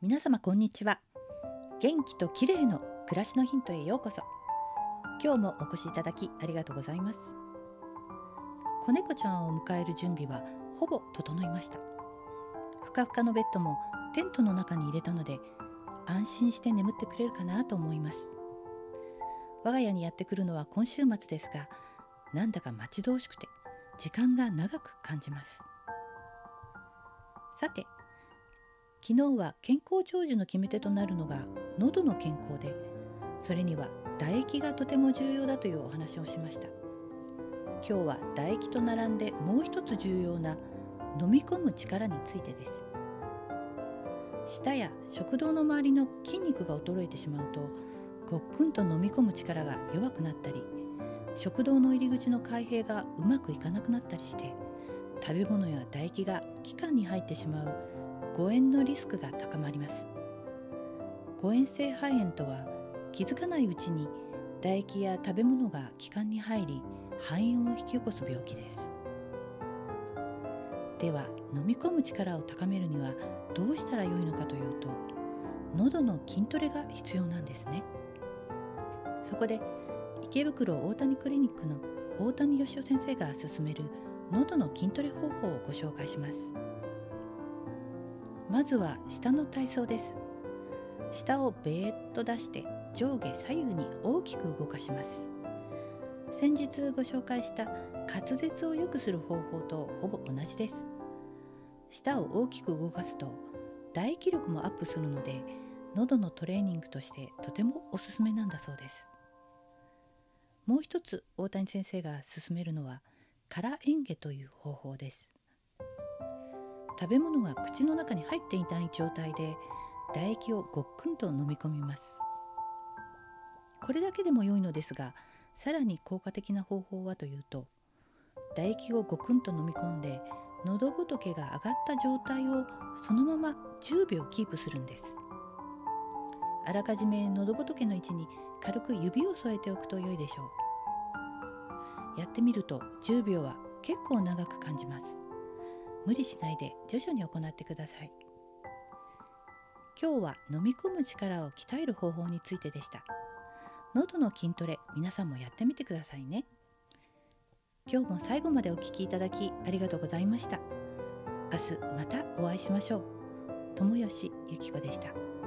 皆様こんにちは。元気と綺麗の暮らしのヒントへようこそ。今日もお越しいただきありがとうございます。子猫ちゃんを迎える準備はほぼ整いました。ふかふかのベッドもテントの中に入れたので安心して眠ってくれるかなと思います。我が家にやってくるのは今週末ですがなんだか待ち遠しくて時間が長く感じます。さて昨日は健康長寿の決め手となるのが喉の健康でそれには唾液がとても重要だというお話をしました。今日は唾液と並んでもう一つ重要な飲み込む力についてです。舌や食道の周りの筋肉が衰えてしまうとごっくんと飲み込む力が弱くなったり食道の入り口の開閉がうまくいかなくなったりして食べ物や唾液が気管に入ってしまう誤嚥のリスクが高まります。誤嚥性肺炎とは気づかないうちに唾液や食べ物が気管に入り肺炎を引き起こす病気です。では飲み込む力を高めるにはどうしたらよいのかというと喉の筋トレが必要なんですね。そこで池袋大谷クリニックの大谷義雄先生が勧める喉の筋トレ方法をご紹介します。まずは下の体操です。下をベーッと出して上下左右に大きく動かします。先日ご紹介した滑舌を良くする方法とほぼ同じです。舌を大きく動かすと唾液力もアップするので喉のトレーニングとしてとてもおすすめなんだそうです。もう一つ大谷先生が勧めるのは空嚥下という方法です。食べ物が口の中に入っていない状態で唾液をごっくんと飲み込みます。これだけでも良いのですがさらに効果的な方法はというと唾液をごくんと飲み込んで喉仏が上がった状態をそのまま10秒キープするんです。あらかじめ喉仏の位置に軽く指を添えておくと良いでしょう。やってみると10秒は結構長く感じます。無理しないで徐々に行ってください。今日は飲み込む力を鍛える方法についてでした。喉の筋トレ皆さんもやってみてくださいね。今日も最後までお聴きいただきありがとうございました。明日またお会いしましょう。友吉ゆき子でした。